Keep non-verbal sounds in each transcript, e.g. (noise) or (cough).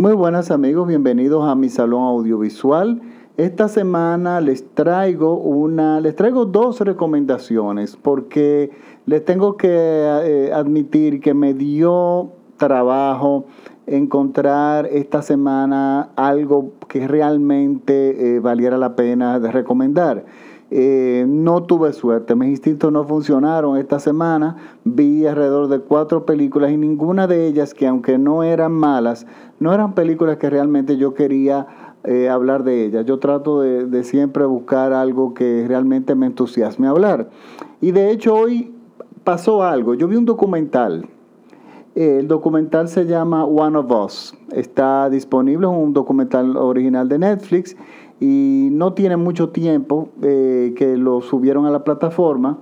Muy buenas amigos, bienvenidos a mi salón audiovisual. Esta semana les traigo una, les traigo dos recomendaciones porque les tengo que eh, admitir que me dio trabajo encontrar esta semana algo que realmente eh, valiera la pena de recomendar. Eh, no tuve suerte, mis instintos no funcionaron esta semana. Vi alrededor de cuatro películas y ninguna de ellas, que aunque no eran malas, no eran películas que realmente yo quería eh, hablar de ellas. Yo trato de, siempre buscar algo que realmente me entusiasme hablar. Y de hecho hoy pasó algo. Yo vi un documental. El documental se llama One of Us. Está disponible, es un documental original de Netflix y no tiene mucho tiempo eh, que lo subieron a la plataforma,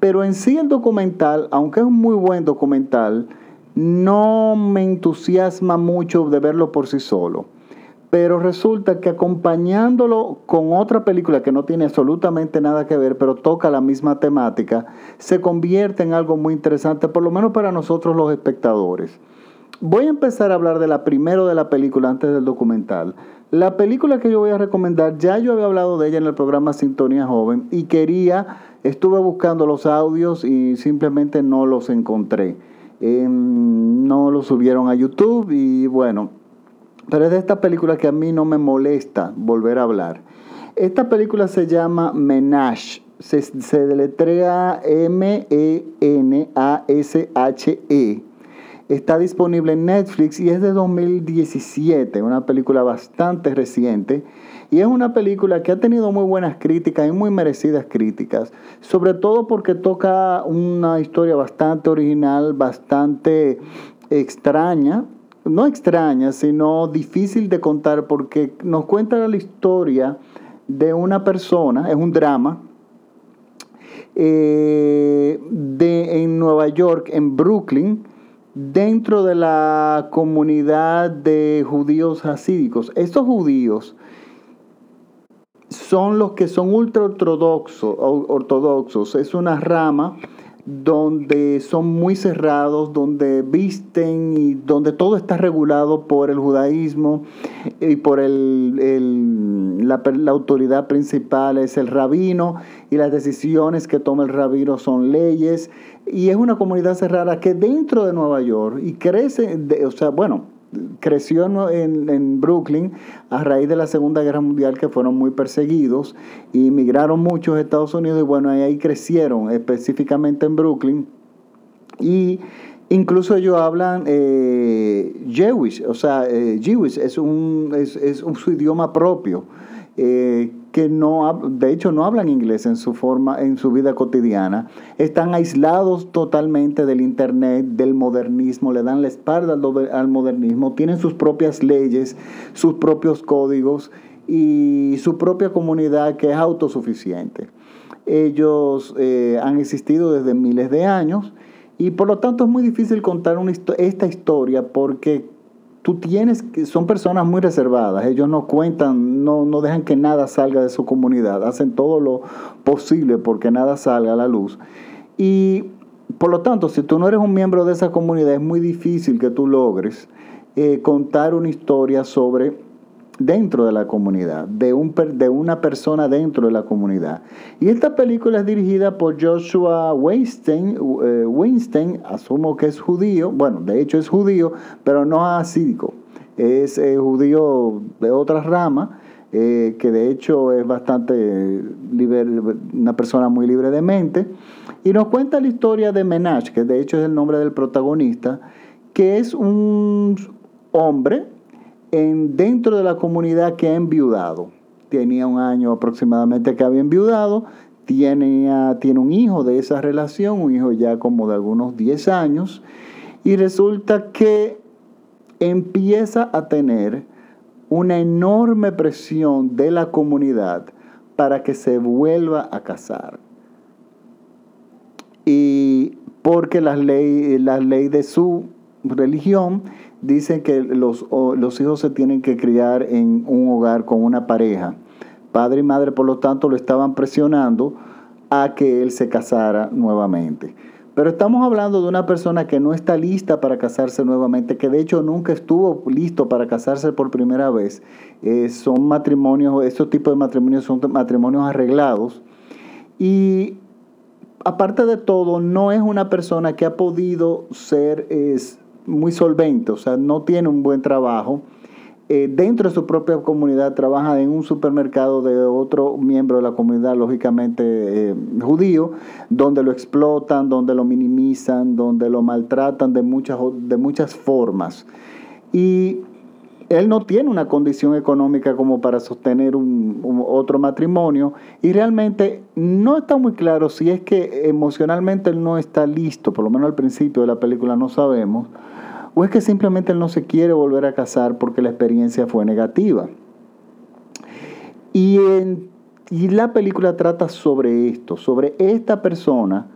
pero en sí el documental, aunque es un muy buen documental, no me entusiasma mucho de verlo por sí solo. Pero resulta que acompañándolo con otra película que no tiene absolutamente nada que ver, pero toca la misma temática, se convierte en algo muy interesante, por lo menos para nosotros los espectadores. Voy a empezar a hablar de la primero de la película antes del documental. La película que yo voy a recomendar, ya yo había hablado de ella en el programa Sintonía Joven y quería, estuve buscando los audios y simplemente no los encontré. Em, no los subieron a YouTube y bueno, pero es de esta película que a mí no me molesta volver a hablar. Esta película se llama Menage, se, se deletrea M-E-N-A-S-H-E. Está disponible en Netflix y es de 2017, una película bastante reciente. Y es una película que ha tenido muy buenas críticas y muy merecidas críticas, sobre todo porque toca una historia bastante original, bastante extraña, no extraña, sino difícil de contar porque nos cuenta la historia de una persona, es un drama, eh, de, en Nueva York, en Brooklyn, dentro de la comunidad de judíos hasídicos. Estos judíos son los que son ultra ortodoxos, ortodoxos. Es una rama donde son muy cerrados, donde visten y donde todo está regulado por el judaísmo y por el, la, la, autoridad principal es el rabino y las decisiones que toma el rabino son leyes. Y es una comunidad cerrada que dentro de Nueva York y crece, o sea, bueno, creció en, en, Brooklyn a raíz de la Segunda Guerra Mundial que fueron muy perseguidos y emigraron muchos a Estados Unidos y bueno, ahí crecieron específicamente en Brooklyn y incluso ellos hablan eh, Jewish, o sea, eh, Jewish es, un, es, es un, su idioma propio. Eh, que no, de hecho no hablan inglés en su forma, en su vida cotidiana, están aislados totalmente del internet, del modernismo, le dan la espalda al, modernismo, tienen sus propias leyes, sus propios códigos y su propia comunidad que es autosuficiente. Ellos eh, han existido desde miles de años y por lo tanto es muy difícil contar esta historia porque tú tienes que, son personas muy reservadas, ellos no cuentan, no, no dejan que nada salga de su comunidad, hacen todo lo posible porque nada salga a la luz. Y por lo tanto, si tú no eres un miembro de esa comunidad, es muy difícil que tú logres eh, contar una historia sobre dentro de la comunidad, de, un, de una persona dentro de la comunidad. Y esta película es dirigida por Joshua Weinstein, eh, Weinstein asumo que es judío, bueno, de hecho es judío, pero no asídico, es eh, judío de otra rama, eh, que de hecho es bastante libre, una persona muy libre de mente, y nos cuenta la historia de Menach, que de hecho es el nombre del protagonista, que es un hombre en, dentro de la comunidad que ha enviudado. Tenía un año aproximadamente que había enviudado, tiene, tiene un hijo de esa relación, un hijo ya como de algunos 10 años, y resulta que empieza a tener una enorme presión de la comunidad para que se vuelva a casar. Y porque la ley, la ley de su religión dicen que los, los hijos se tienen que criar en un hogar con una pareja. Padre y madre, por lo tanto, lo estaban presionando a que él se casara nuevamente. Pero estamos hablando de una persona que no está lista para casarse nuevamente, que de hecho nunca estuvo listo para casarse por primera vez. Eh, son matrimonios, estos tipos de matrimonios son matrimonios arreglados. Y aparte de todo, no es una persona que ha podido ser muy solvente, o sea, no tiene un buen trabajo eh, dentro de su propia comunidad trabaja en un supermercado de otro miembro de la comunidad, lógicamente eh, judío, donde lo explotan, donde lo minimizan, donde lo maltratan de muchas, de muchas formas. Y él no tiene una condición económica como para sostener un, otro matrimonio y realmente no está muy claro si es que emocionalmente él no está listo, por lo menos al principio de la película no sabemos, ¿O es que simplemente él no se quiere volver a casar porque la experiencia fue negativa? Y, la película trata sobre esto, sobre esta persona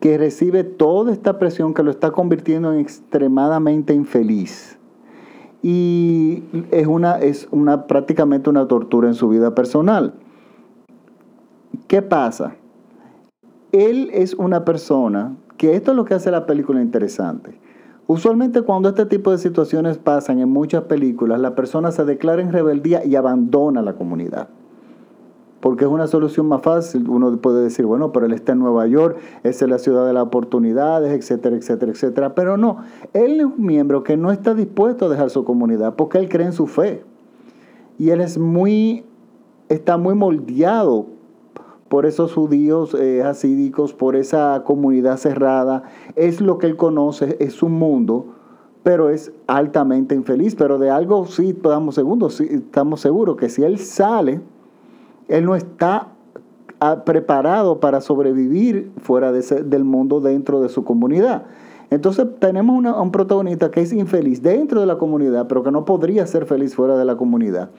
que recibe toda esta presión que lo está convirtiendo en extremadamente infeliz. Y es, una, es una, prácticamente una tortura en su vida personal. ¿Qué pasa? Él es una persona, que esto es lo que hace la película interesante. Usualmente cuando este tipo de situaciones pasan en muchas películas, la persona se declara en rebeldía y abandona la comunidad. Porque es una solución más fácil. Uno puede decir, bueno, pero él está en Nueva York, es la ciudad de las oportunidades, etcétera, etcétera, etcétera. Pero no, él es un miembro que no está dispuesto a dejar su comunidad porque él cree en su fe. Y él es muy, está muy moldeado por esos judíos eh, por esa comunidad cerrada. Es lo que él conoce, es su mundo, pero es altamente infeliz. Pero de algo sí estamos seguros, sí, estamos seguros que si él sale, él no está ah, preparado para sobrevivir fuera del mundo dentro de su comunidad. Entonces tenemos un protagonista que es infeliz dentro de la comunidad, pero que no podría ser feliz fuera de la comunidad.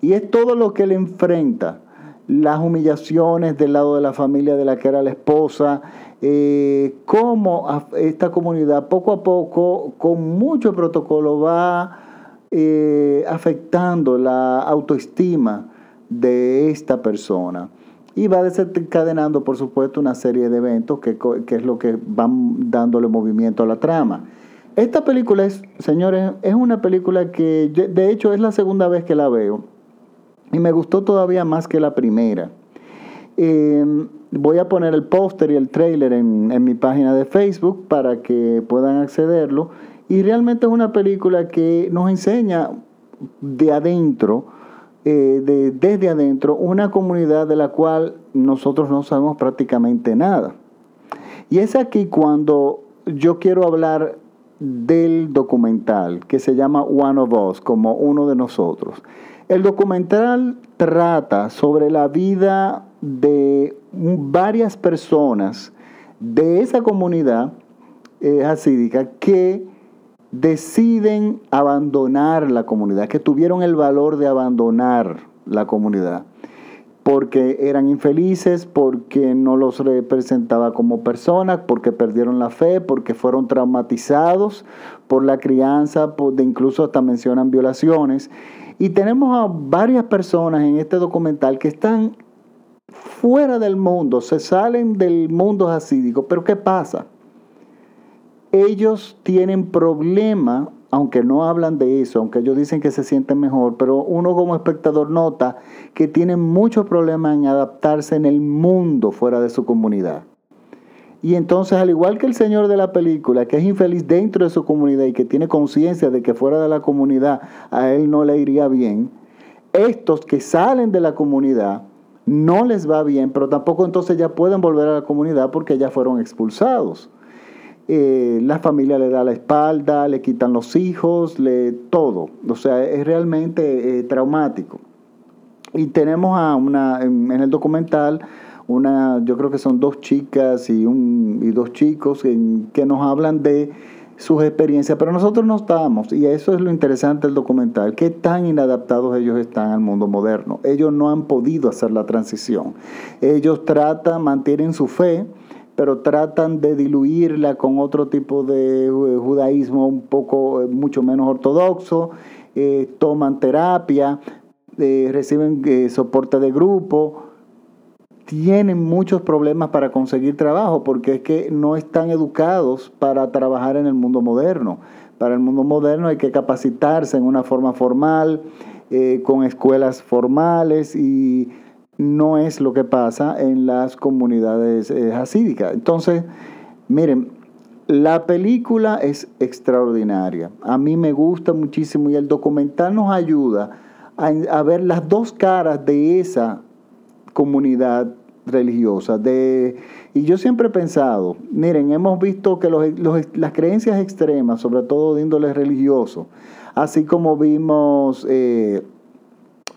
Y es todo lo que él enfrenta las humillaciones del lado de la familia de la que era la esposa, eh, cómo esta comunidad poco a poco, con mucho protocolo, va eh, afectando la autoestima de esta persona. Y va desencadenando, por supuesto, una serie de eventos que, que es lo que van dándole movimiento a la trama. Esta película es, señores, es una película que, de hecho, es la segunda vez que la veo. Y me gustó todavía más que la primera. Em, voy a poner el póster y el trailer en, mi página de Facebook para que puedan accederlo. Y realmente es una película que nos enseña de adentro, eh, de, desde adentro, una comunidad de la cual nosotros no sabemos prácticamente nada. Y es aquí cuando yo quiero hablar del documental que se llama One of Us, como uno de nosotros. El documental trata sobre la vida de varias personas de esa comunidad eh, hasídica que deciden abandonar la comunidad, que tuvieron el valor de abandonar la comunidad, porque eran infelices, porque no los representaba como personas, porque perdieron la fe, porque fueron traumatizados por la crianza, de incluso hasta mencionan violaciones. Y tenemos a varias personas en este documental que están fuera del mundo, se salen del mundo hasídico. Pero ¿qué pasa? Ellos tienen problemas, aunque no hablan de eso, aunque ellos dicen que se sienten mejor, pero uno como espectador nota que tienen muchos problemas en adaptarse en el mundo fuera de su comunidad. Y entonces, al igual que el señor de la película, que es infeliz dentro de su comunidad y que tiene conciencia de que fuera de la comunidad a él no le iría bien, estos que salen de la comunidad no les va bien, pero tampoco entonces ya pueden volver a la comunidad porque ya fueron expulsados. Eh, la familia le da la espalda, le quitan los hijos, le todo. O sea, es realmente eh, traumático. Y tenemos a una, en el documental una, yo creo que son dos chicas y, un, y dos chicos que nos hablan de sus experiencias, pero nosotros no estamos, y eso es lo interesante del documental, qué tan inadaptados ellos están al mundo moderno. Ellos no han podido hacer la transición. Ellos tratan, mantienen su fe, pero tratan de diluirla con otro tipo de eh, judaísmo un poco, eh, mucho menos ortodoxo, eh, toman terapia, reciben soporte de grupo, tienen muchos problemas para conseguir trabajo porque es que no están educados para trabajar en el mundo moderno. Para el mundo moderno hay que capacitarse en una forma formal, eh, con escuelas formales y no es lo que pasa en las comunidades eh. Entonces, miren, la película es extraordinaria. A mí me gusta muchísimo y el documental nos ayuda a, ver las dos caras de esa comunidad religiosa. De, y yo siempre he pensado, miren, hemos visto que las creencias extremas, sobre todo de índole religioso, así como vimos eh,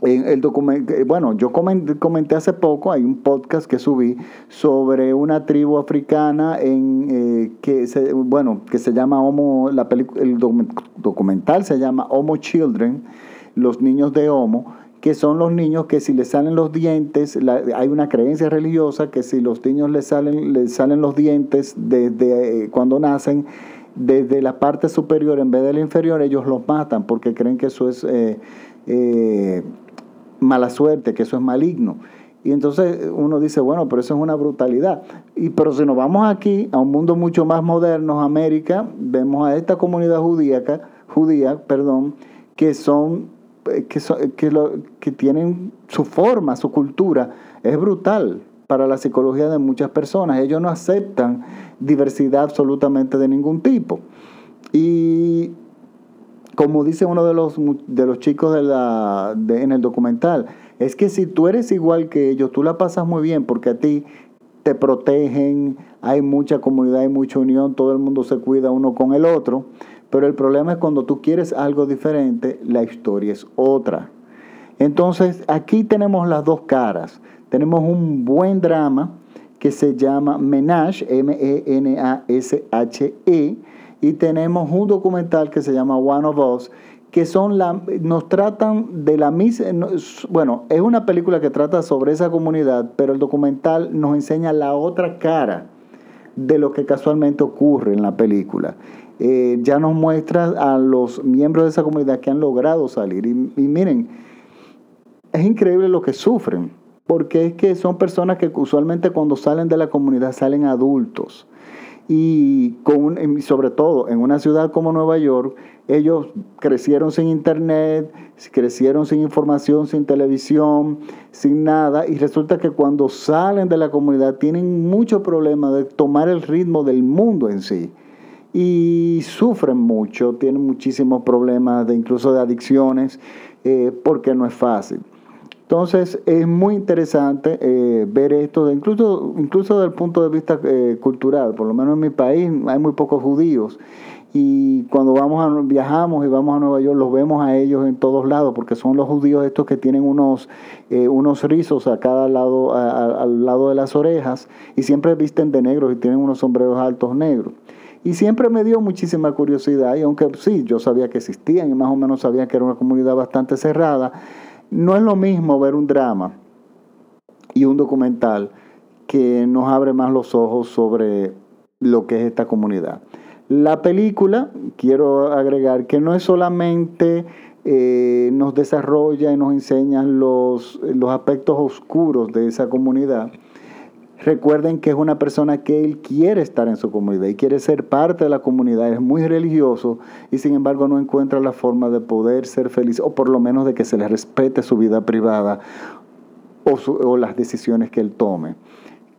en el documento, eh, bueno, yo comenté, hace poco, hay un podcast que subí sobre una tribu africana en eh, que se, bueno, que se llama Homo, la el documental se llama Homo Children, los niños de Homo, que son los niños que si les salen los dientes, hay una creencia religiosa que si los niños les salen, les salen los dientes desde eh, cuando nacen, desde la parte superior en vez de la inferior, ellos los matan porque creen que eso es mala suerte, que eso es maligno. Y entonces uno dice, bueno, pero eso es una brutalidad. Y pero si nos vamos aquí a un mundo mucho más moderno, América, vemos a esta comunidad judía, judía, perdón, que son eh, que, que, lo, que tienen su forma, su cultura, es brutal para la psicología de muchas personas. Ellos no aceptan diversidad absolutamente de ningún tipo. Y como dice uno de los, de los chicos de la, en el documental, es que si tú eres igual que ellos, tú la pasas muy bien porque a ti te protegen, hay mucha comunidad, hay mucha unión, todo el mundo se cuida uno con el otro, pero el problema es cuando tú quieres algo diferente, la historia es otra. Entonces, aquí tenemos las dos caras. Tenemos un buen drama que se llama Menage, M-E-N-A-S-H-E, e, y tenemos un documental que se llama One of Us, que son la, nos tratan de la misma, bueno, es una película que trata sobre esa comunidad, pero el documental nos enseña la otra cara de lo que casualmente ocurre en la película. Eh, ya nos muestra a los miembros de esa comunidad que han logrado salir. Y, miren, es increíble lo que sufren, porque es que son personas que usualmente cuando salen de la comunidad salen adultos y con sobre todo en una ciudad como Nueva York, ellos crecieron sin internet, crecieron sin información, sin televisión, sin nada, y resulta que cuando salen de la comunidad tienen mucho problema de tomar el ritmo del mundo en sí. Y sufren mucho, tienen muchísimos problemas de incluso de adicciones, eh, porque no es fácil. Entonces es muy interesante eh, ver esto, incluso, incluso desde el punto de vista eh, cultural, por lo menos en mi país hay muy pocos judíos y cuando vamos a, viajamos y vamos a Nueva York los vemos a ellos en todos lados porque son los judíos estos que tienen unos, eh, unos rizos a cada lado, al lado de las orejas y siempre visten de negro y tienen unos sombreros altos negros. Y siempre me dio muchísima curiosidad y aunque sí, yo sabía que existían y más o menos sabía que era una comunidad bastante cerrada, no es lo mismo ver un drama y un documental que nos abre más los ojos sobre lo que es esta comunidad. La película, quiero agregar, que no es solamente eh, nos desarrolla y nos enseña los, los aspectos oscuros de esa comunidad, Recuerden que es una persona que él quiere estar en su comunidad y quiere ser parte de la comunidad, es muy religioso y sin embargo no encuentra la forma de poder ser feliz o por lo menos de que se le respete su vida privada o, las decisiones que él tome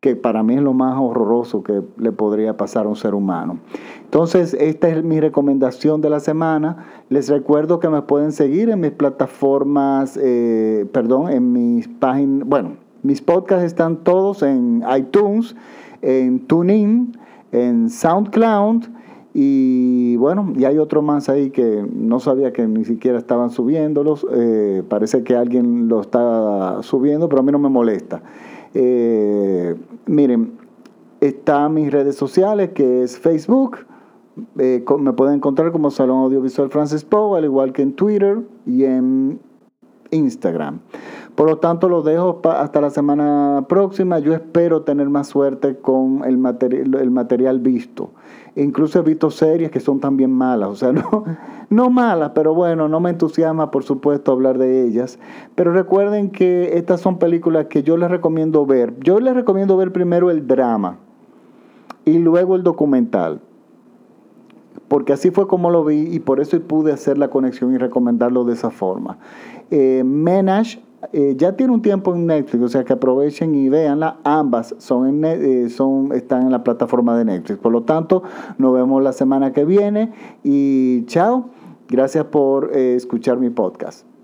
que para mí es lo más horroroso que le podría pasar a un ser humano. Entonces, esta es mi recomendación de la semana. Les recuerdo que me pueden seguir en mis plataformas, eh, perdón, en mis páginas, bueno, mis podcasts están todos en iTunes, en TuneIn, en SoundCloud y bueno, y hay otro más ahí que no sabía que ni siquiera estaban subiéndolos. Eh, parece que alguien lo está subiendo, pero a mí no me molesta. Eh, miren, están mis redes sociales que es Facebook. Eh, me pueden encontrar como Salón Audiovisual Francis al igual que en Twitter y en Instagram. Por lo tanto, lo dejo hasta la semana próxima. Yo espero tener más suerte con el, el material visto. Incluso he visto series que son también malas, o sea, (laughs) no, no malas, pero bueno, no me entusiasma, por supuesto, hablar de ellas. Pero recuerden que estas son películas que yo les recomiendo ver. Yo les recomiendo ver primero el drama y luego el documental. Porque así fue como lo vi y por eso pude hacer la conexión y recomendarlo de esa forma. Eh, Menage eh, ya tiene un tiempo en Netflix, o sea que aprovechen y veanla. Ambas son, eh, son, están en la plataforma de Netflix. Por lo tanto, nos vemos la semana que viene y chao. Gracias por escuchar mi podcast.